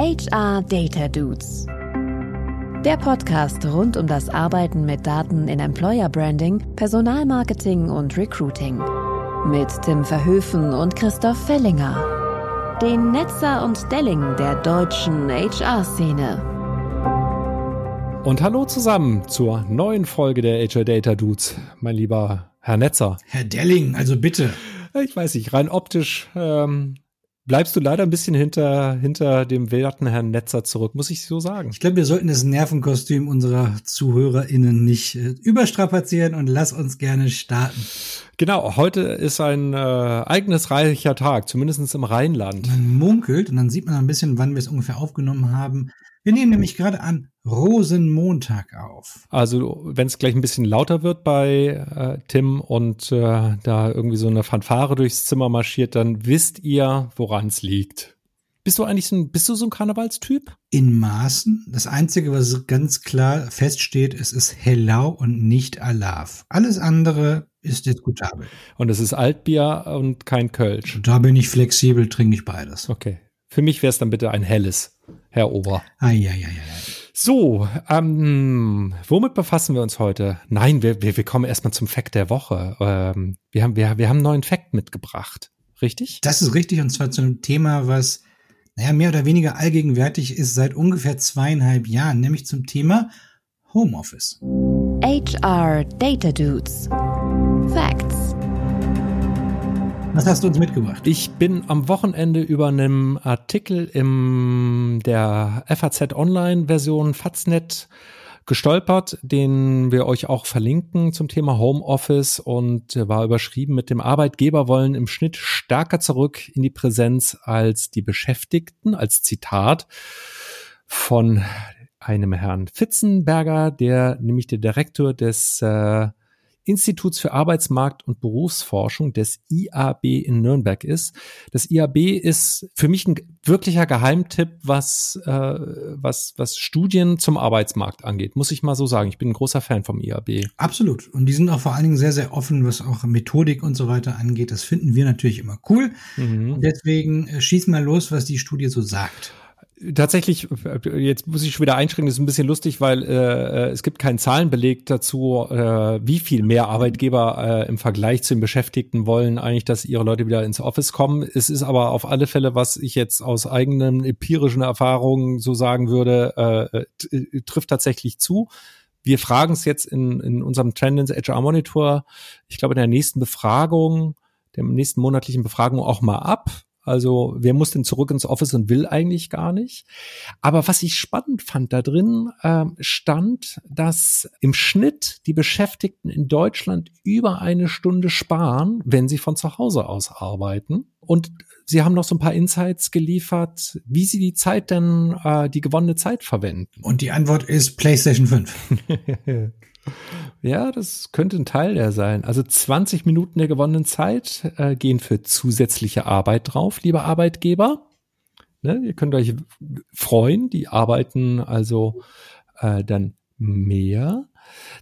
HR Data Dudes. Der Podcast rund um das Arbeiten mit Daten in Employer Branding, Personalmarketing und Recruiting. Mit Tim Verhöfen und Christoph Fellinger. Den Netzer und Delling der deutschen HR-Szene. Und hallo zusammen zur neuen Folge der HR Data Dudes, mein lieber Herr Netzer. Herr Delling, also bitte. Ich weiß nicht, rein optisch ähm, bleibst du leider ein bisschen hinter, hinter dem werten Herrn Netzer zurück, muss ich so sagen. Ich glaube, wir sollten das Nervenkostüm unserer ZuhörerInnen nicht äh, überstrapazieren und lass uns gerne starten. Genau, heute ist ein äh, eigenes reicher Tag, zumindest im Rheinland. Man munkelt und dann sieht man ein bisschen, wann wir es ungefähr aufgenommen haben. Wir nehmen nämlich gerade an Rosenmontag auf. Also wenn es gleich ein bisschen lauter wird bei äh, Tim und äh, da irgendwie so eine Fanfare durchs Zimmer marschiert, dann wisst ihr, woran es liegt. Bist du eigentlich so ein, bist du so ein Karnevalstyp? In Maßen. Das Einzige, was ganz klar feststeht, es ist Hellau und nicht Alav. Alles andere ist diskutabel. Und es ist Altbier und kein Kölsch. Da bin ich flexibel, trinke ich beides. Okay. Für mich wäre es dann bitte ein helles, Herr Ober. Ah, ja, ja, ja. So, ähm, womit befassen wir uns heute? Nein, wir, wir, wir kommen erstmal zum Fact der Woche. Ähm, wir, haben, wir, wir haben einen neuen Fact mitgebracht. Richtig? Das ist richtig, und zwar zu einem Thema, was, naja, mehr oder weniger allgegenwärtig ist seit ungefähr zweieinhalb Jahren, nämlich zum Thema Homeoffice. HR Data Dudes. Facts. Was hast du uns mitgebracht? Ich bin am Wochenende über einem Artikel in der FAZ Online-Version Faznet gestolpert, den wir euch auch verlinken zum Thema Homeoffice und war überschrieben mit dem Arbeitgeber wollen im Schnitt stärker zurück in die Präsenz als die Beschäftigten, als Zitat von einem Herrn Fitzenberger, der nämlich der Direktor des äh, Instituts für Arbeitsmarkt und Berufsforschung des IAB in Nürnberg ist. Das IAB ist für mich ein wirklicher Geheimtipp, was, äh, was, was Studien zum Arbeitsmarkt angeht, muss ich mal so sagen. Ich bin ein großer Fan vom IAB. Absolut. Und die sind auch vor allen Dingen sehr, sehr offen, was auch Methodik und so weiter angeht. Das finden wir natürlich immer cool. Mhm. Deswegen äh, schieß mal los, was die Studie so sagt. Tatsächlich, jetzt muss ich schon wieder einschränken, das ist ein bisschen lustig, weil äh, es gibt keinen Zahlenbeleg dazu, äh, wie viel mehr Arbeitgeber äh, im Vergleich zu den Beschäftigten wollen eigentlich, dass ihre Leute wieder ins Office kommen. Es ist aber auf alle Fälle, was ich jetzt aus eigenen empirischen Erfahrungen so sagen würde, äh, trifft tatsächlich zu. Wir fragen es jetzt in, in unserem Trendins HR Monitor, ich glaube in der nächsten Befragung, der nächsten monatlichen Befragung auch mal ab also wer muss denn zurück ins Office und will eigentlich gar nicht? Aber was ich spannend fand da drin, äh, stand, dass im Schnitt die Beschäftigten in Deutschland über eine Stunde sparen, wenn sie von zu Hause aus arbeiten. Und Sie haben noch so ein paar Insights geliefert, wie Sie die Zeit denn, äh, die gewonnene Zeit verwenden. Und die Antwort ist PlayStation 5. Ja, das könnte ein Teil der sein. Also 20 Minuten der gewonnenen Zeit äh, gehen für zusätzliche Arbeit drauf, liebe Arbeitgeber. Ne, ihr könnt euch freuen, die arbeiten also äh, dann mehr.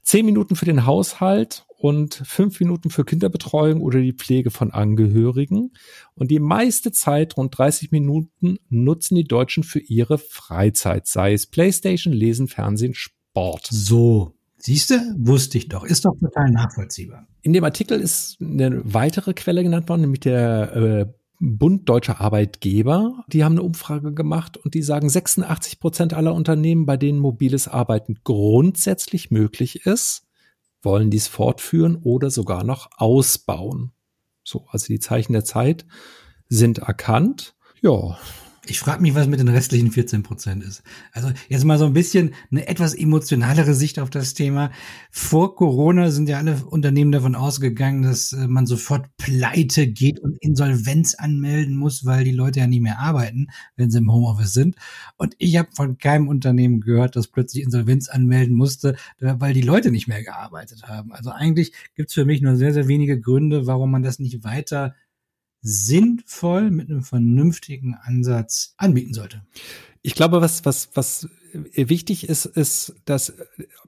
Zehn Minuten für den Haushalt und fünf Minuten für Kinderbetreuung oder die Pflege von Angehörigen. Und die meiste Zeit, rund 30 Minuten, nutzen die Deutschen für ihre Freizeit, sei es Playstation, Lesen, Fernsehen, Sport. So, Siehst du, wusste ich doch. Ist doch total nachvollziehbar. In dem Artikel ist eine weitere Quelle genannt worden, nämlich der äh, Bund Deutscher Arbeitgeber. Die haben eine Umfrage gemacht und die sagen, 86 Prozent aller Unternehmen, bei denen mobiles Arbeiten grundsätzlich möglich ist, wollen dies fortführen oder sogar noch ausbauen. So, also die Zeichen der Zeit sind erkannt. Ja, ich frage mich, was mit den restlichen 14 Prozent ist. Also jetzt mal so ein bisschen eine etwas emotionalere Sicht auf das Thema. Vor Corona sind ja alle Unternehmen davon ausgegangen, dass äh, man sofort pleite geht und Insolvenz anmelden muss, weil die Leute ja nie mehr arbeiten, wenn sie im Homeoffice sind. Und ich habe von keinem Unternehmen gehört, das plötzlich Insolvenz anmelden musste, weil die Leute nicht mehr gearbeitet haben. Also eigentlich gibt's für mich nur sehr, sehr wenige Gründe, warum man das nicht weiter sinnvoll mit einem vernünftigen Ansatz anbieten sollte. Ich glaube, was, was, was wichtig ist, ist, dass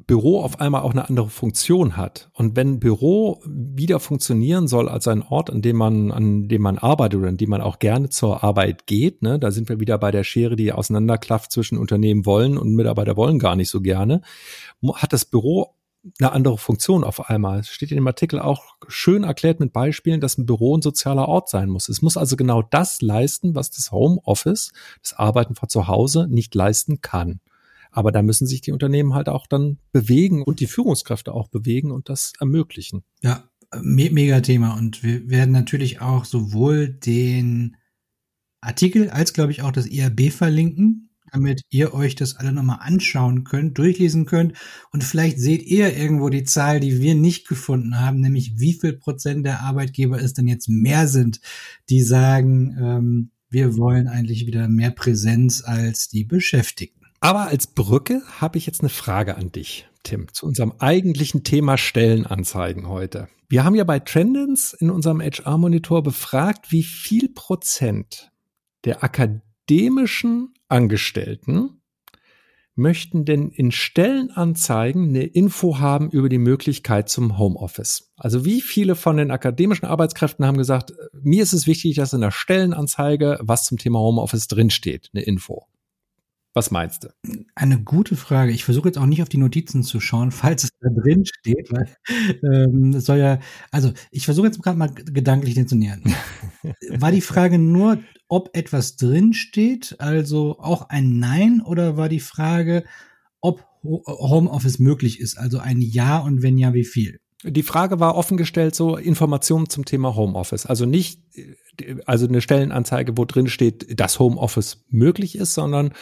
Büro auf einmal auch eine andere Funktion hat. Und wenn Büro wieder funktionieren soll als ein Ort, an dem man, an dem man arbeitet oder an dem man auch gerne zur Arbeit geht, ne, da sind wir wieder bei der Schere, die auseinanderklafft zwischen Unternehmen wollen und Mitarbeiter wollen gar nicht so gerne, hat das Büro eine andere Funktion auf einmal. Es steht in dem Artikel auch schön erklärt mit Beispielen, dass ein Büro ein sozialer Ort sein muss. Es muss also genau das leisten, was das Homeoffice, das Arbeiten von zu Hause nicht leisten kann. Aber da müssen sich die Unternehmen halt auch dann bewegen und die Führungskräfte auch bewegen und das ermöglichen. Ja, me mega Thema. Und wir werden natürlich auch sowohl den Artikel als, glaube ich, auch das IRB verlinken, damit ihr euch das alle nochmal anschauen könnt, durchlesen könnt und vielleicht seht ihr irgendwo die Zahl, die wir nicht gefunden haben, nämlich wie viel Prozent der Arbeitgeber es denn jetzt mehr sind, die sagen, ähm, wir wollen eigentlich wieder mehr Präsenz als die Beschäftigten. Aber als Brücke habe ich jetzt eine Frage an dich, Tim, zu unserem eigentlichen Thema Stellenanzeigen heute. Wir haben ja bei Trendens in unserem HR-Monitor befragt, wie viel Prozent der akademischen Angestellten möchten denn in Stellenanzeigen eine Info haben über die Möglichkeit zum Homeoffice. Also wie viele von den akademischen Arbeitskräften haben gesagt, mir ist es wichtig, dass in der Stellenanzeige was zum Thema Homeoffice drinsteht, eine Info. Was meinst du? Eine gute Frage. Ich versuche jetzt auch nicht auf die Notizen zu schauen, falls es da drin steht, weil ähm, das soll ja, also ich versuche jetzt gerade mal gedanklich den zu nähern. War die Frage nur, ob etwas drin steht, also auch ein Nein, oder war die Frage, ob Homeoffice möglich ist, also ein Ja und wenn ja, wie viel? Die Frage war offen gestellt, so Informationen zum Thema Homeoffice. Also nicht, also eine Stellenanzeige, wo drin steht, dass Homeoffice möglich ist, sondern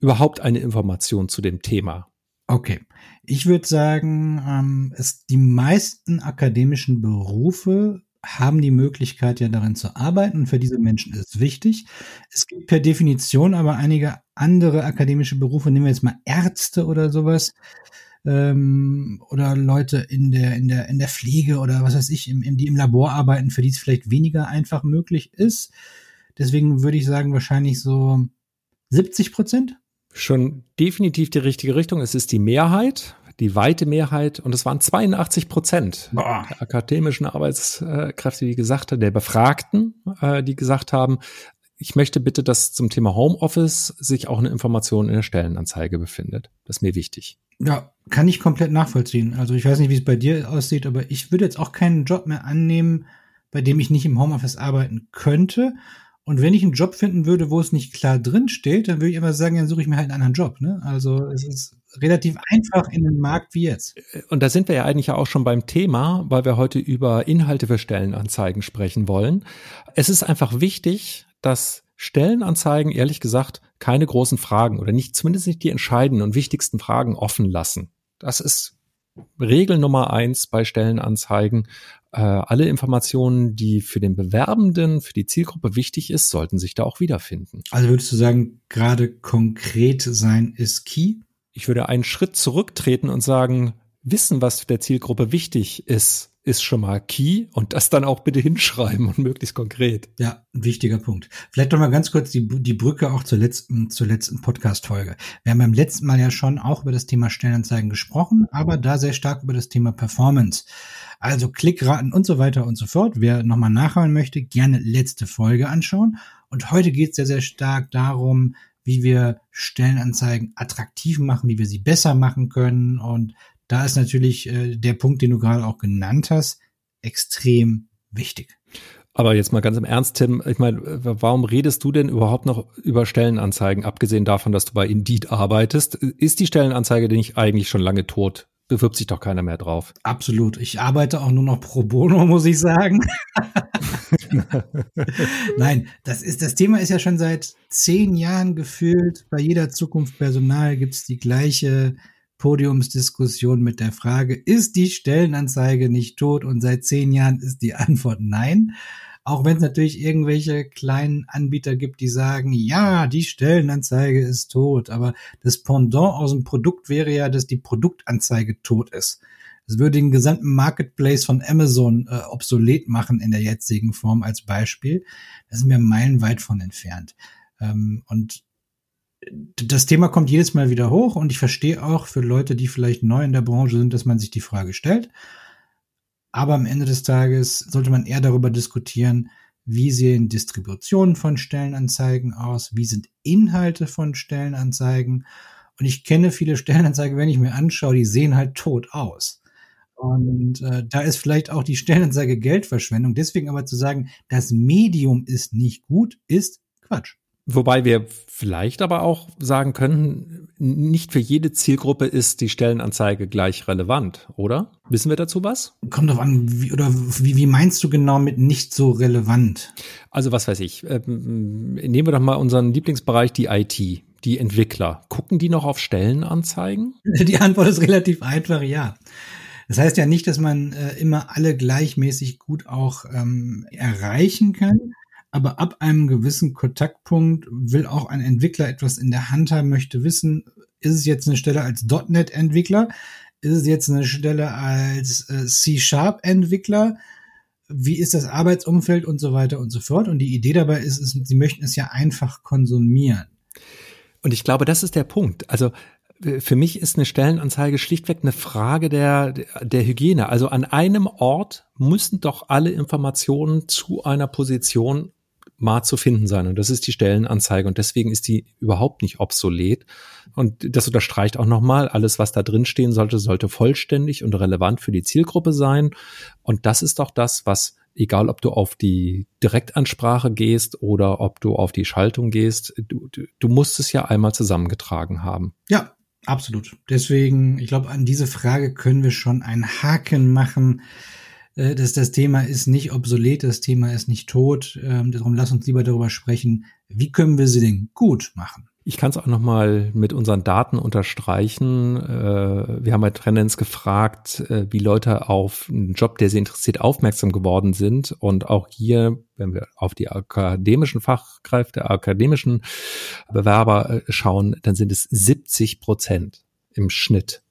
überhaupt eine Information zu dem Thema? Okay. Ich würde sagen, ähm, es, die meisten akademischen Berufe haben die Möglichkeit, ja darin zu arbeiten. Und für diese Menschen ist es wichtig. Es gibt per Definition aber einige andere akademische Berufe, nehmen wir jetzt mal Ärzte oder sowas, ähm, oder Leute in der, in der, in der Pflege oder was weiß ich, im, im, die im Labor arbeiten, für die es vielleicht weniger einfach möglich ist. Deswegen würde ich sagen, wahrscheinlich so 70 Prozent schon definitiv die richtige Richtung. Es ist die Mehrheit, die weite Mehrheit, und es waren 82 Prozent Boah. der akademischen Arbeitskräfte, die gesagt haben, der Befragten, äh, die gesagt haben, ich möchte bitte, dass zum Thema Homeoffice sich auch eine Information in der Stellenanzeige befindet. Das ist mir wichtig. Ja, kann ich komplett nachvollziehen. Also ich weiß nicht, wie es bei dir aussieht, aber ich würde jetzt auch keinen Job mehr annehmen, bei dem ich nicht im Homeoffice arbeiten könnte. Und wenn ich einen Job finden würde, wo es nicht klar drin steht, dann würde ich immer sagen, dann suche ich mir halt einen anderen Job. Ne? Also es ist relativ einfach in den Markt wie jetzt. Und da sind wir ja eigentlich ja auch schon beim Thema, weil wir heute über Inhalte für Stellenanzeigen sprechen wollen. Es ist einfach wichtig, dass Stellenanzeigen, ehrlich gesagt, keine großen Fragen oder nicht, zumindest nicht die entscheidenden und wichtigsten Fragen offen lassen. Das ist Regel Nummer eins bei Stellenanzeigen. Äh, alle Informationen, die für den Bewerbenden, für die Zielgruppe wichtig ist, sollten sich da auch wiederfinden. Also würdest du sagen, gerade konkret sein ist key? Ich würde einen Schritt zurücktreten und sagen, wissen, was der Zielgruppe wichtig ist, ist schon mal key und das dann auch bitte hinschreiben und möglichst konkret. Ja, ein wichtiger Punkt. Vielleicht noch mal ganz kurz die, die Brücke auch zur letzten, zur letzten Podcast-Folge. Wir haben beim letzten Mal ja schon auch über das Thema Stellenanzeigen gesprochen, aber da sehr stark über das Thema Performance. Also Klickraten und so weiter und so fort. Wer nochmal nachhören möchte, gerne letzte Folge anschauen. Und heute geht es sehr, sehr stark darum, wie wir Stellenanzeigen attraktiv machen, wie wir sie besser machen können. Und da ist natürlich äh, der Punkt, den du gerade auch genannt hast, extrem wichtig. Aber jetzt mal ganz im Ernst, Tim, ich meine, warum redest du denn überhaupt noch über Stellenanzeigen, abgesehen davon, dass du bei Indeed arbeitest? Ist die Stellenanzeige denn nicht eigentlich schon lange tot? bewirbt sich doch keiner mehr drauf. Absolut. Ich arbeite auch nur noch pro bono, muss ich sagen. Nein, das ist, das Thema ist ja schon seit zehn Jahren gefühlt. Bei jeder Zukunft Personal gibt es die gleiche Podiumsdiskussion mit der Frage, ist die Stellenanzeige nicht tot? Und seit zehn Jahren ist die Antwort nein. Auch wenn es natürlich irgendwelche kleinen Anbieter gibt, die sagen, ja, die Stellenanzeige ist tot, aber das Pendant aus dem Produkt wäre ja, dass die Produktanzeige tot ist. Das würde den gesamten Marketplace von Amazon äh, obsolet machen in der jetzigen Form als Beispiel. Da sind wir meilenweit von entfernt. Ähm, und das Thema kommt jedes Mal wieder hoch und ich verstehe auch für Leute, die vielleicht neu in der Branche sind, dass man sich die Frage stellt. Aber am Ende des Tages sollte man eher darüber diskutieren, wie sehen Distributionen von Stellenanzeigen aus, wie sind Inhalte von Stellenanzeigen. Und ich kenne viele Stellenanzeigen, wenn ich mir anschaue, die sehen halt tot aus. Und äh, da ist vielleicht auch die Stellenanzeige Geldverschwendung. Deswegen aber zu sagen, das Medium ist nicht gut, ist Quatsch. Wobei wir vielleicht aber auch sagen können, nicht für jede Zielgruppe ist die Stellenanzeige gleich relevant, oder? Wissen wir dazu was? Kommt drauf an, wie, oder wie, wie meinst du genau mit nicht so relevant? Also was weiß ich. Ähm, nehmen wir doch mal unseren Lieblingsbereich, die IT, die Entwickler. Gucken die noch auf Stellenanzeigen? Die Antwort ist relativ einfach, ja. Das heißt ja nicht, dass man äh, immer alle gleichmäßig gut auch ähm, erreichen kann aber ab einem gewissen Kontaktpunkt will auch ein Entwickler etwas in der Hand haben, möchte wissen, ist es jetzt eine Stelle als .NET-Entwickler, ist es jetzt eine Stelle als äh, C-Sharp-Entwickler, wie ist das Arbeitsumfeld und so weiter und so fort. Und die Idee dabei ist, ist, sie möchten es ja einfach konsumieren. Und ich glaube, das ist der Punkt. Also für mich ist eine Stellenanzeige schlichtweg eine Frage der, der Hygiene. Also an einem Ort müssen doch alle Informationen zu einer Position mal zu finden sein. Und das ist die Stellenanzeige. Und deswegen ist die überhaupt nicht obsolet. Und das unterstreicht auch nochmal, alles, was da drin stehen sollte, sollte vollständig und relevant für die Zielgruppe sein. Und das ist doch das, was, egal ob du auf die Direktansprache gehst oder ob du auf die Schaltung gehst, du, du musst es ja einmal zusammengetragen haben. Ja, absolut. Deswegen, ich glaube, an diese Frage können wir schon einen Haken machen. Äh, dass das Thema ist nicht obsolet, das Thema ist nicht tot. Ähm, darum lass uns lieber darüber sprechen, wie können wir sie denn gut machen? Ich kann es auch nochmal mit unseren Daten unterstreichen. Äh, wir haben bei Trendens gefragt, äh, wie Leute auf einen Job, der sie interessiert, aufmerksam geworden sind. Und auch hier, wenn wir auf die akademischen Fachkräfte, akademischen Bewerber schauen, dann sind es 70 Prozent im Schnitt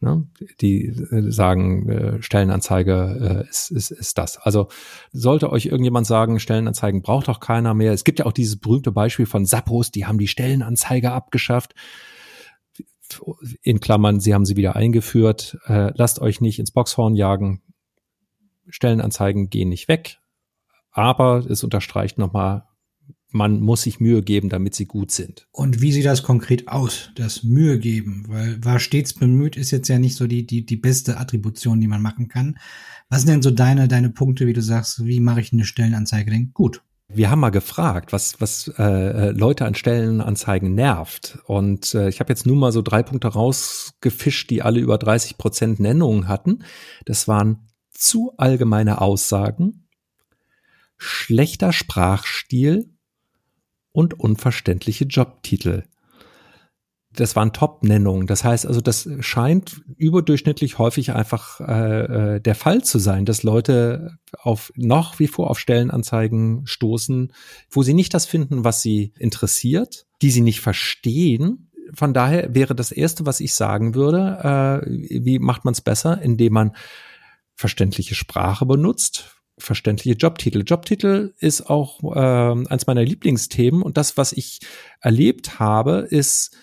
Ne? Die äh, sagen, äh, Stellenanzeige äh, ist, ist, ist das. Also sollte euch irgendjemand sagen, Stellenanzeigen braucht doch keiner mehr. Es gibt ja auch dieses berühmte Beispiel von Sappos, die haben die Stellenanzeige abgeschafft. In Klammern, sie haben sie wieder eingeführt. Lasst euch nicht ins Boxhorn jagen. Stellenanzeigen gehen nicht weg. Aber es unterstreicht nochmal, man muss sich Mühe geben, damit sie gut sind. Und wie sieht das konkret aus, das Mühe geben? Weil war stets bemüht ist jetzt ja nicht so die, die, die beste Attribution, die man machen kann. Was sind denn so deine, deine Punkte, wie du sagst, wie mache ich eine Stellenanzeige denn gut? Wir haben mal gefragt, was, was äh, Leute an Stellenanzeigen nervt. Und äh, ich habe jetzt nur mal so drei Punkte rausgefischt, die alle über 30 Prozent Nennungen hatten. Das waren zu allgemeine Aussagen, schlechter Sprachstil und unverständliche Jobtitel. Das waren Top-Nennungen. Das heißt also, das scheint überdurchschnittlich häufig einfach äh, äh, der Fall zu sein, dass Leute auf noch wie vor auf Stellenanzeigen stoßen, wo sie nicht das finden, was sie interessiert, die sie nicht verstehen. Von daher wäre das erste, was ich sagen würde, äh, wie macht man es besser, indem man verständliche Sprache benutzt, verständliche Jobtitel. Jobtitel ist auch äh, eins meiner Lieblingsthemen und das, was ich erlebt habe, ist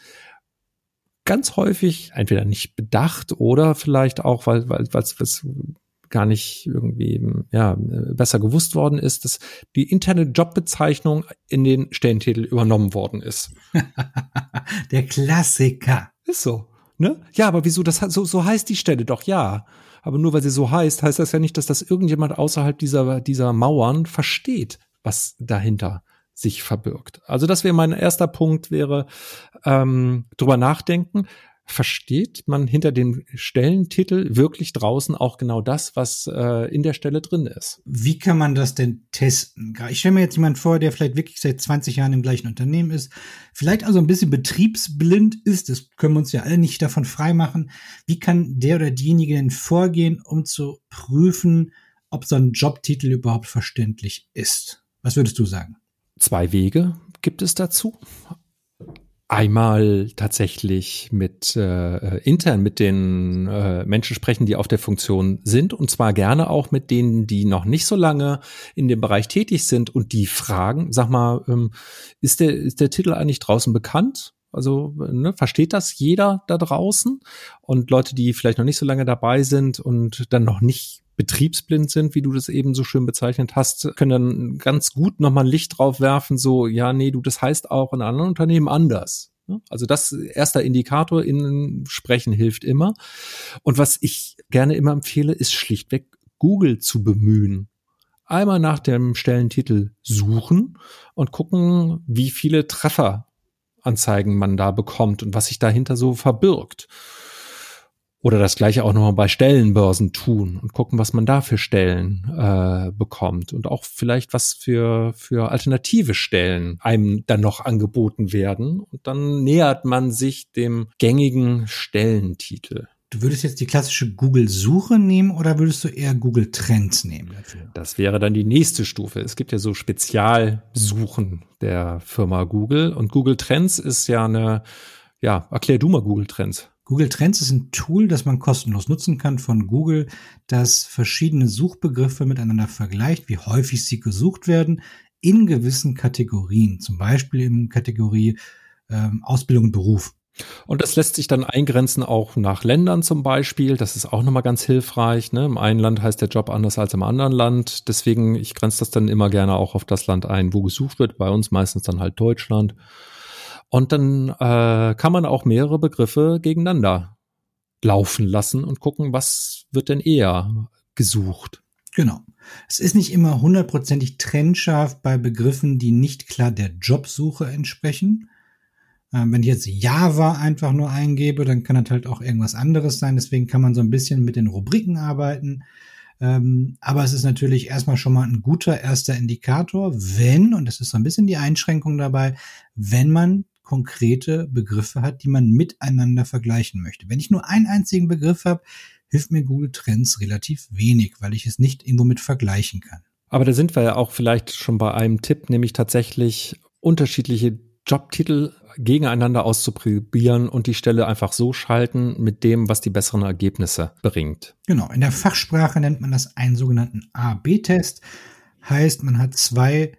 ganz häufig entweder nicht bedacht oder vielleicht auch, weil weil es was gar nicht irgendwie ja besser gewusst worden ist, dass die interne Jobbezeichnung in den Stellentitel übernommen worden ist. Der Klassiker. Ist so. Ne? Ja, aber wieso das so so heißt die Stelle doch ja. Aber nur weil sie so heißt, heißt das ja nicht, dass das irgendjemand außerhalb dieser, dieser Mauern versteht, was dahinter sich verbirgt. Also das wäre mein erster Punkt, wäre ähm, drüber nachdenken. Versteht man hinter dem Stellentitel wirklich draußen auch genau das, was äh, in der Stelle drin ist? Wie kann man das denn testen? Ich stelle mir jetzt jemand vor, der vielleicht wirklich seit 20 Jahren im gleichen Unternehmen ist, vielleicht also ein bisschen betriebsblind ist, das können wir uns ja alle nicht davon freimachen. Wie kann der oder diejenige denn vorgehen, um zu prüfen, ob so ein Jobtitel überhaupt verständlich ist? Was würdest du sagen? Zwei Wege gibt es dazu. Einmal tatsächlich mit äh, intern mit den äh, Menschen sprechen, die auf der Funktion sind und zwar gerne auch mit denen, die noch nicht so lange in dem Bereich tätig sind und die fragen, sag mal, ähm, ist der ist der Titel eigentlich draußen bekannt? Also ne, versteht das jeder da draußen? Und Leute, die vielleicht noch nicht so lange dabei sind und dann noch nicht betriebsblind sind, wie du das eben so schön bezeichnet hast, können dann ganz gut nochmal ein Licht drauf werfen, so, ja, nee, du, das heißt auch in anderen Unternehmen anders. Also das erster Indikator in Sprechen hilft immer. Und was ich gerne immer empfehle, ist schlichtweg Google zu bemühen. Einmal nach dem Stellentitel suchen und gucken, wie viele Trefferanzeigen man da bekommt und was sich dahinter so verbirgt. Oder das gleiche auch nochmal bei Stellenbörsen tun und gucken, was man da für Stellen äh, bekommt und auch vielleicht was für, für alternative Stellen einem dann noch angeboten werden. Und dann nähert man sich dem gängigen Stellentitel. Du würdest jetzt die klassische Google-Suche nehmen oder würdest du eher Google Trends nehmen dafür? Das wäre dann die nächste Stufe. Es gibt ja so Spezialsuchen der Firma Google und Google Trends ist ja eine, ja, erklär du mal Google Trends. Google Trends ist ein Tool, das man kostenlos nutzen kann von Google, das verschiedene Suchbegriffe miteinander vergleicht, wie häufig sie gesucht werden, in gewissen Kategorien, zum Beispiel in Kategorie ähm, Ausbildung und Beruf. Und das lässt sich dann eingrenzen auch nach Ländern zum Beispiel. Das ist auch nochmal ganz hilfreich. Ne? Im einen Land heißt der Job anders als im anderen Land. Deswegen, ich grenze das dann immer gerne auch auf das Land ein, wo gesucht wird. Bei uns meistens dann halt Deutschland. Und dann äh, kann man auch mehrere Begriffe gegeneinander laufen lassen und gucken, was wird denn eher gesucht. Genau. Es ist nicht immer hundertprozentig trennscharf bei Begriffen, die nicht klar der Jobsuche entsprechen. Ähm, wenn ich jetzt Java einfach nur eingebe, dann kann das halt auch irgendwas anderes sein. Deswegen kann man so ein bisschen mit den Rubriken arbeiten. Ähm, aber es ist natürlich erstmal schon mal ein guter erster Indikator, wenn, und das ist so ein bisschen die Einschränkung dabei, wenn man konkrete Begriffe hat, die man miteinander vergleichen möchte. Wenn ich nur einen einzigen Begriff habe, hilft mir Google Trends relativ wenig, weil ich es nicht irgendwo mit vergleichen kann. Aber da sind wir ja auch vielleicht schon bei einem Tipp, nämlich tatsächlich unterschiedliche Jobtitel gegeneinander auszuprobieren und die Stelle einfach so schalten mit dem, was die besseren Ergebnisse bringt. Genau, in der Fachsprache nennt man das einen sogenannten A-B-Test. Heißt, man hat zwei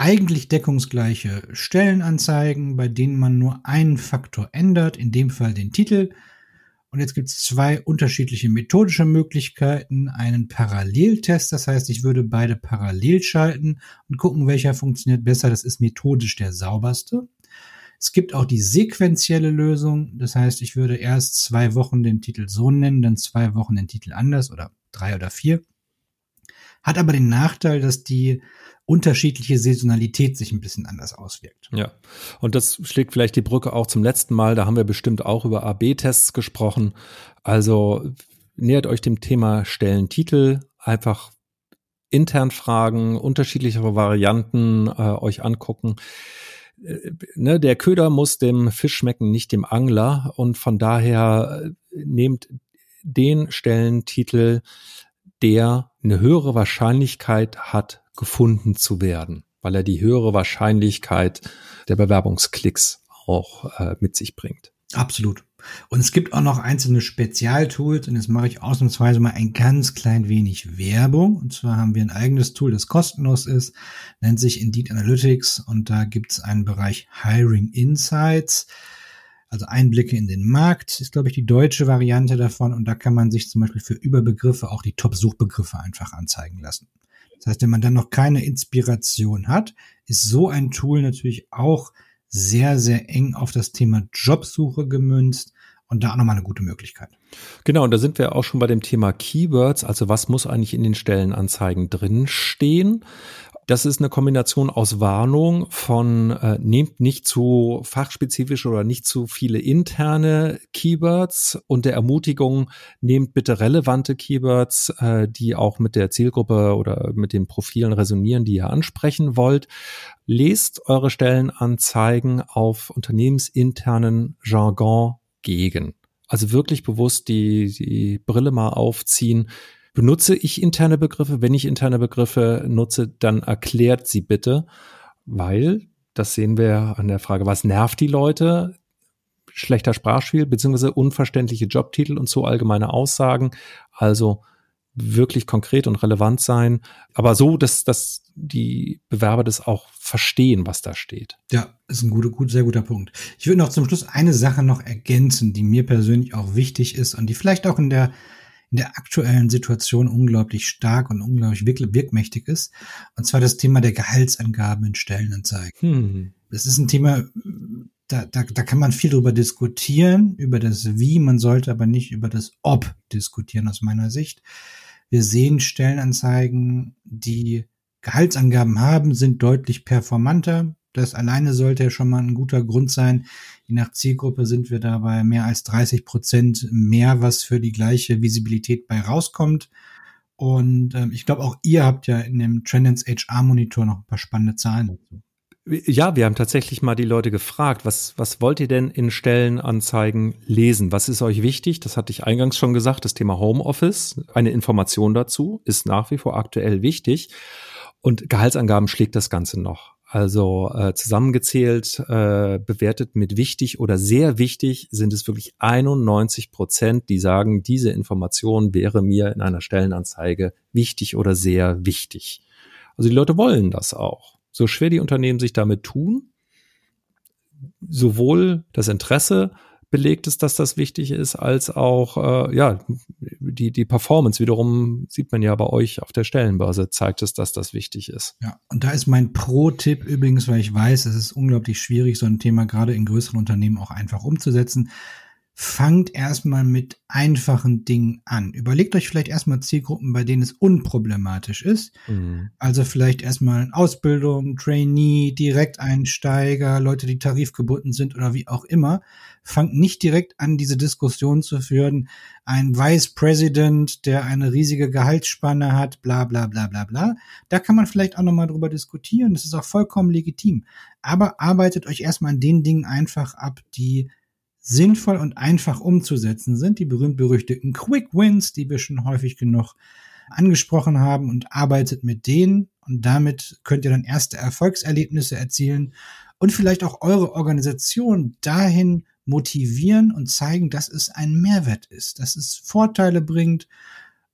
eigentlich deckungsgleiche Stellenanzeigen, bei denen man nur einen Faktor ändert, in dem Fall den Titel. Und jetzt gibt es zwei unterschiedliche methodische Möglichkeiten. Einen Paralleltest, das heißt, ich würde beide parallel schalten und gucken, welcher funktioniert besser. Das ist methodisch der sauberste. Es gibt auch die sequentielle Lösung, das heißt, ich würde erst zwei Wochen den Titel so nennen, dann zwei Wochen den Titel anders oder drei oder vier. Hat aber den Nachteil, dass die unterschiedliche Saisonalität sich ein bisschen anders auswirkt. Ja, und das schlägt vielleicht die Brücke auch zum letzten Mal. Da haben wir bestimmt auch über AB-Tests gesprochen. Also nähert euch dem Thema Stellentitel, einfach intern fragen, unterschiedlichere Varianten äh, euch angucken. Äh, ne, der Köder muss dem Fisch schmecken, nicht dem Angler. Und von daher äh, nehmt den Stellentitel, der eine höhere Wahrscheinlichkeit hat, gefunden zu werden, weil er die höhere Wahrscheinlichkeit der Bewerbungsklicks auch äh, mit sich bringt. Absolut. Und es gibt auch noch einzelne Spezialtools und jetzt mache ich ausnahmsweise mal ein ganz klein wenig Werbung. Und zwar haben wir ein eigenes Tool, das kostenlos ist, nennt sich Indeed Analytics und da gibt es einen Bereich Hiring Insights. Also Einblicke in den Markt ist, glaube ich, die deutsche Variante davon und da kann man sich zum Beispiel für Überbegriffe auch die Top-Suchbegriffe einfach anzeigen lassen. Das heißt, wenn man dann noch keine Inspiration hat, ist so ein Tool natürlich auch sehr, sehr eng auf das Thema Jobsuche gemünzt und da auch nochmal eine gute Möglichkeit. Genau, und da sind wir auch schon bei dem Thema Keywords, also was muss eigentlich in den Stellenanzeigen drin stehen? Das ist eine Kombination aus Warnung von äh, nehmt nicht zu fachspezifische oder nicht zu viele interne Keywords und der Ermutigung, nehmt bitte relevante Keywords, äh, die auch mit der Zielgruppe oder mit den Profilen resonieren, die ihr ansprechen wollt. Lest eure Stellenanzeigen auf unternehmensinternen Jargon gegen. Also wirklich bewusst die, die Brille mal aufziehen Benutze ich interne Begriffe? Wenn ich interne Begriffe nutze, dann erklärt sie bitte, weil Das sehen wir an der Frage, was nervt die Leute? Schlechter Sprachspiel beziehungsweise unverständliche Jobtitel und so allgemeine Aussagen. Also wirklich konkret und relevant sein, aber so, dass, dass die Bewerber das auch verstehen, was da steht. Ja, ist ein guter, gut, sehr guter Punkt. Ich würde noch zum Schluss eine Sache noch ergänzen, die mir persönlich auch wichtig ist und die vielleicht auch in der in der aktuellen Situation unglaublich stark und unglaublich wirk wirkmächtig ist. Und zwar das Thema der Gehaltsangaben in Stellenanzeigen. Hm. Das ist ein Thema, da, da, da kann man viel drüber diskutieren, über das Wie, man sollte aber nicht über das Ob diskutieren aus meiner Sicht. Wir sehen Stellenanzeigen, die Gehaltsangaben haben, sind deutlich performanter. Das alleine sollte ja schon mal ein guter Grund sein. Je nach Zielgruppe sind wir dabei mehr als 30 Prozent mehr, was für die gleiche Visibilität bei rauskommt. Und ähm, ich glaube, auch ihr habt ja in dem Trendens HR Monitor noch ein paar spannende Zahlen dazu. Ja, wir haben tatsächlich mal die Leute gefragt, was, was wollt ihr denn in Stellenanzeigen lesen? Was ist euch wichtig? Das hatte ich eingangs schon gesagt, das Thema Homeoffice. Eine Information dazu ist nach wie vor aktuell wichtig. Und Gehaltsangaben schlägt das Ganze noch. Also äh, zusammengezählt, äh, bewertet mit wichtig oder sehr wichtig sind es wirklich 91 Prozent, die sagen, diese Information wäre mir in einer Stellenanzeige wichtig oder sehr wichtig. Also die Leute wollen das auch so schwer die Unternehmen sich damit tun, sowohl das Interesse belegt ist, dass das wichtig ist, als auch äh, ja die die Performance wiederum sieht man ja bei euch auf der Stellenbörse zeigt es, dass das wichtig ist. Ja, und da ist mein Pro-Tipp übrigens, weil ich weiß, es ist unglaublich schwierig, so ein Thema gerade in größeren Unternehmen auch einfach umzusetzen fangt erstmal mit einfachen Dingen an. Überlegt euch vielleicht erstmal Zielgruppen, bei denen es unproblematisch ist. Mhm. Also vielleicht erstmal Ausbildung, Trainee, Direkteinsteiger, Leute, die tarifgebunden sind oder wie auch immer. Fangt nicht direkt an, diese Diskussion zu führen. Ein Vice President, der eine riesige Gehaltsspanne hat, bla bla bla bla bla. Da kann man vielleicht auch nochmal drüber diskutieren. Das ist auch vollkommen legitim. Aber arbeitet euch erstmal an den Dingen einfach ab, die sinnvoll und einfach umzusetzen sind. Die berühmt-berüchtigten Quick Wins, die wir schon häufig genug angesprochen haben und arbeitet mit denen und damit könnt ihr dann erste Erfolgserlebnisse erzielen und vielleicht auch eure Organisation dahin motivieren und zeigen, dass es ein Mehrwert ist, dass es Vorteile bringt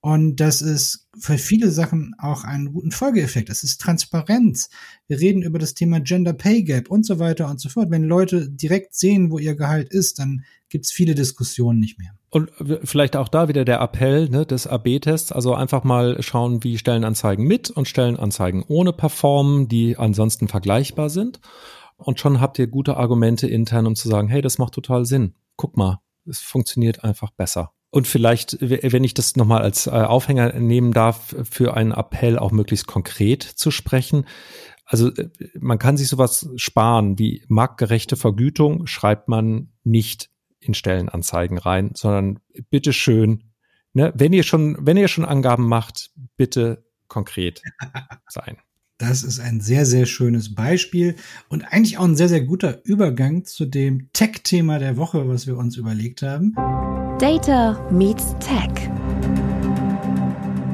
und das ist für viele Sachen auch einen guten Folgeeffekt. Das ist Transparenz. Wir reden über das Thema Gender Pay Gap und so weiter und so fort. Wenn Leute direkt sehen, wo ihr Gehalt ist, dann gibt's viele Diskussionen nicht mehr. Und vielleicht auch da wieder der Appell ne, des AB-Tests, also einfach mal schauen, wie Stellenanzeigen mit und Stellenanzeigen ohne performen, die ansonsten vergleichbar sind. Und schon habt ihr gute Argumente intern, um zu sagen, hey, das macht total Sinn. Guck mal, es funktioniert einfach besser. Und vielleicht, wenn ich das nochmal als äh, Aufhänger nehmen darf, für einen Appell auch möglichst konkret zu sprechen. Also äh, man kann sich sowas sparen wie marktgerechte Vergütung, schreibt man nicht in Stellenanzeigen rein, sondern bitteschön, ne, wenn ihr schon, wenn ihr schon Angaben macht, bitte konkret sein. Das ist ein sehr, sehr schönes Beispiel und eigentlich auch ein sehr, sehr guter Übergang zu dem Tech-Thema der Woche, was wir uns überlegt haben. Data meets Tech.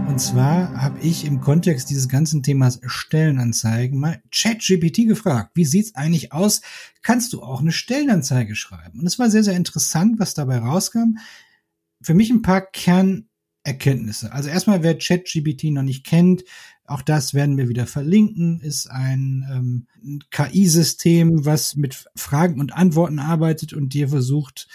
Und zwar habe ich im Kontext dieses ganzen Themas Stellenanzeigen mal ChatGPT gefragt, wie sieht's eigentlich aus? Kannst du auch eine Stellenanzeige schreiben? Und es war sehr, sehr interessant, was dabei rauskam. Für mich ein paar Kernerkenntnisse. Also erstmal, wer ChatGPT noch nicht kennt, auch das werden wir wieder verlinken, ist ein, ähm, KI-System, was mit Fragen und Antworten arbeitet und dir versucht,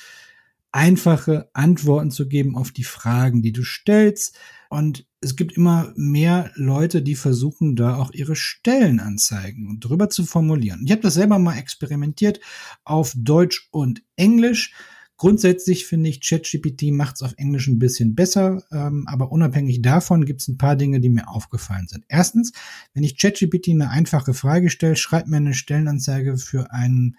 einfache Antworten zu geben auf die Fragen, die du stellst. Und es gibt immer mehr Leute, die versuchen, da auch ihre Stellenanzeigen drüber zu formulieren. Ich habe das selber mal experimentiert auf Deutsch und Englisch Grundsätzlich finde ich, ChatGPT macht es auf Englisch ein bisschen besser, ähm, aber unabhängig davon gibt es ein paar Dinge, die mir aufgefallen sind. Erstens, wenn ich ChatGPT eine einfache Frage stelle, schreibt mir eine Stellenanzeige für einen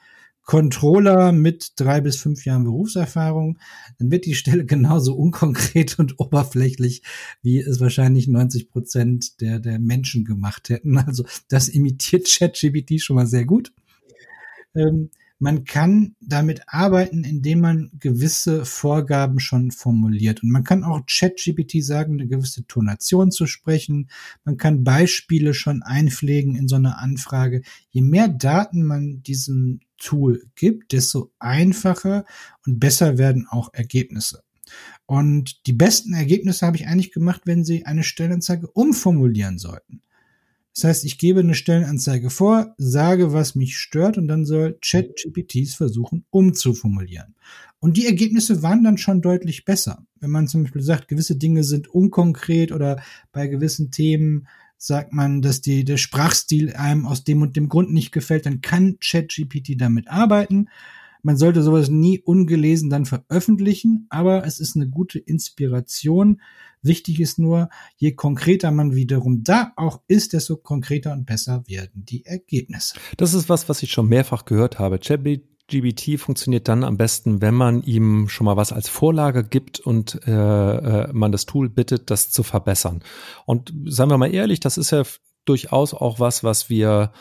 Controller mit drei bis fünf Jahren Berufserfahrung, dann wird die Stelle genauso unkonkret und oberflächlich, wie es wahrscheinlich 90 Prozent der, der Menschen gemacht hätten. Also das imitiert ChatGPT schon mal sehr gut. Ähm, Man kann damit arbeiten, indem man gewisse Vorgaben schon formuliert. Und man kann auch ChatGPT sagen, eine gewisse Tonation zu sprechen. Man kann Beispiele schon einpflegen in so eine Anfrage. Je mehr Daten man diesem Tool gibt, desto einfacher und besser werden auch Ergebnisse. Und die besten Ergebnisse habe ich eigentlich gemacht, wenn Sie eine Stellenanzeige umformulieren sollten. Das heißt, ich gebe eine Stellenanzeige vor, sage, was mich stört und dann soll ChatGPTs versuchen umzuformulieren. Und die Ergebnisse waren dann schon deutlich besser. Wenn man zum Beispiel sagt, gewisse Dinge sind unkonkret oder bei gewissen Themen sagt man, dass die, der Sprachstil einem aus dem und dem Grund nicht gefällt, dann kann ChatGPT damit arbeiten. Man sollte sowas nie ungelesen dann veröffentlichen, aber es ist eine gute Inspiration. Wichtig ist nur, je konkreter man wiederum da auch ist, desto konkreter und besser werden die Ergebnisse. Das ist was, was ich schon mehrfach gehört habe. ChatGPT funktioniert dann am besten, wenn man ihm schon mal was als Vorlage gibt und äh, äh, man das Tool bittet, das zu verbessern. Und seien wir mal ehrlich, das ist ja durchaus auch was, was wir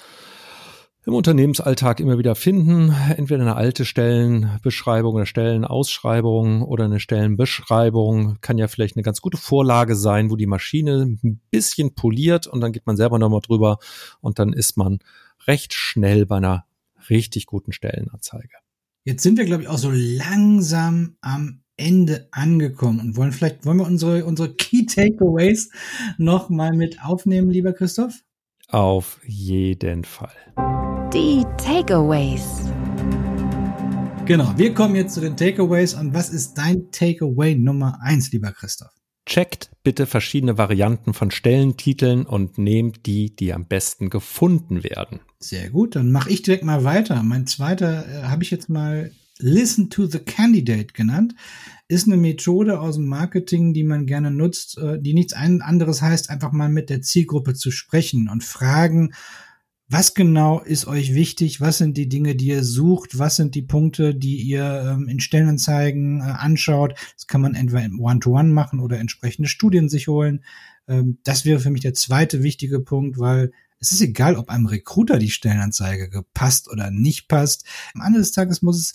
im Unternehmensalltag immer wieder finden. Entweder eine alte Stellenbeschreibung oder Stellenausschreibung oder eine Stellenbeschreibung kann ja vielleicht eine ganz gute Vorlage sein, wo die Maschine ein bisschen poliert und dann geht man selber nochmal drüber und dann ist man recht schnell bei einer richtig guten Stellenanzeige. Jetzt sind wir, glaube ich, auch so langsam am Ende angekommen und wollen vielleicht, wollen wir unsere, unsere Key Takeaways noch mal mit aufnehmen, lieber Christoph? Auf jeden Fall. Die Takeaways. Genau, wir kommen jetzt zu den Takeaways. Und was ist dein Takeaway Nummer eins, lieber Christoph? Checkt bitte verschiedene Varianten von Stellentiteln und nehmt die, die am besten gefunden werden. Sehr gut, dann mache ich direkt mal weiter. Mein zweiter äh, habe ich jetzt mal Listen to the Candidate genannt. Ist eine Methode aus dem Marketing, die man gerne nutzt, äh, die nichts anderes heißt, einfach mal mit der Zielgruppe zu sprechen und fragen, was genau ist euch wichtig? Was sind die Dinge, die ihr sucht? Was sind die Punkte, die ihr ähm, in Stellenanzeigen äh, anschaut? Das kann man entweder One-to-One -One machen oder entsprechende Studien sich holen. Ähm, das wäre für mich der zweite wichtige Punkt, weil es ist egal, ob einem Recruiter die Stellenanzeige gepasst oder nicht passt. Am Ende des Tages muss es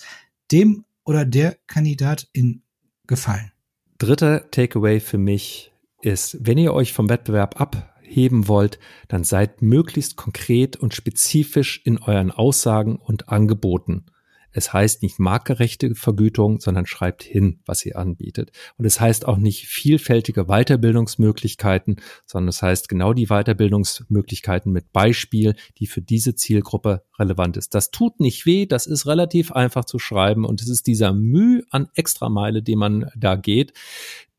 dem oder der Kandidatin gefallen. Dritter Takeaway für mich ist, wenn ihr euch vom Wettbewerb ab heben wollt, dann seid möglichst konkret und spezifisch in euren Aussagen und Angeboten. Es heißt nicht marktgerechte Vergütung, sondern schreibt hin, was ihr anbietet. Und es heißt auch nicht vielfältige Weiterbildungsmöglichkeiten, sondern es heißt genau die Weiterbildungsmöglichkeiten mit Beispiel, die für diese Zielgruppe relevant ist. Das tut nicht weh, das ist relativ einfach zu schreiben und es ist dieser Mühe an Extrameile, den man da geht,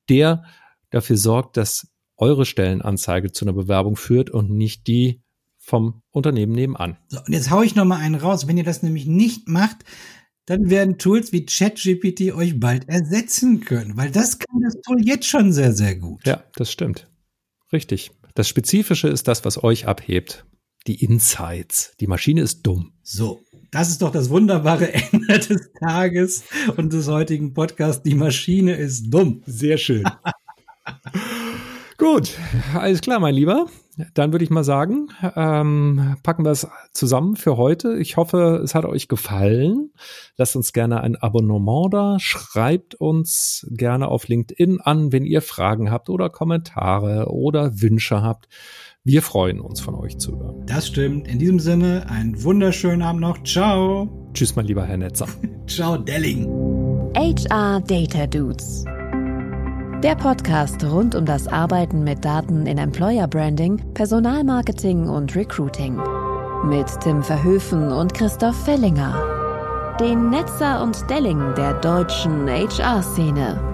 der dafür sorgt, dass eure Stellenanzeige zu einer Bewerbung führt und nicht die vom Unternehmen nebenan. So, und jetzt haue ich noch mal einen raus. Wenn ihr das nämlich nicht macht, dann werden Tools wie ChatGPT euch bald ersetzen können, weil das kann das Tool jetzt schon sehr, sehr gut. Ja, das stimmt. Richtig. Das Spezifische ist das, was euch abhebt. Die Insights. Die Maschine ist dumm. So, das ist doch das wunderbare Ende des Tages und des heutigen Podcasts. Die Maschine ist dumm. Sehr schön. Gut, alles klar, mein Lieber. Dann würde ich mal sagen, ähm, packen wir es zusammen für heute. Ich hoffe, es hat euch gefallen. Lasst uns gerne ein Abonnement da. Schreibt uns gerne auf LinkedIn an, wenn ihr Fragen habt oder Kommentare oder Wünsche habt. Wir freuen uns, von euch zu hören. Das stimmt. In diesem Sinne, einen wunderschönen Abend noch. Ciao. Tschüss, mein lieber Herr Netzer. Ciao, Delling. HR Data Dudes der Podcast rund um das Arbeiten mit Daten in Employer Branding, Personalmarketing und Recruiting. Mit Tim Verhöfen und Christoph Fellinger. Den Netzer und Delling der deutschen HR-Szene.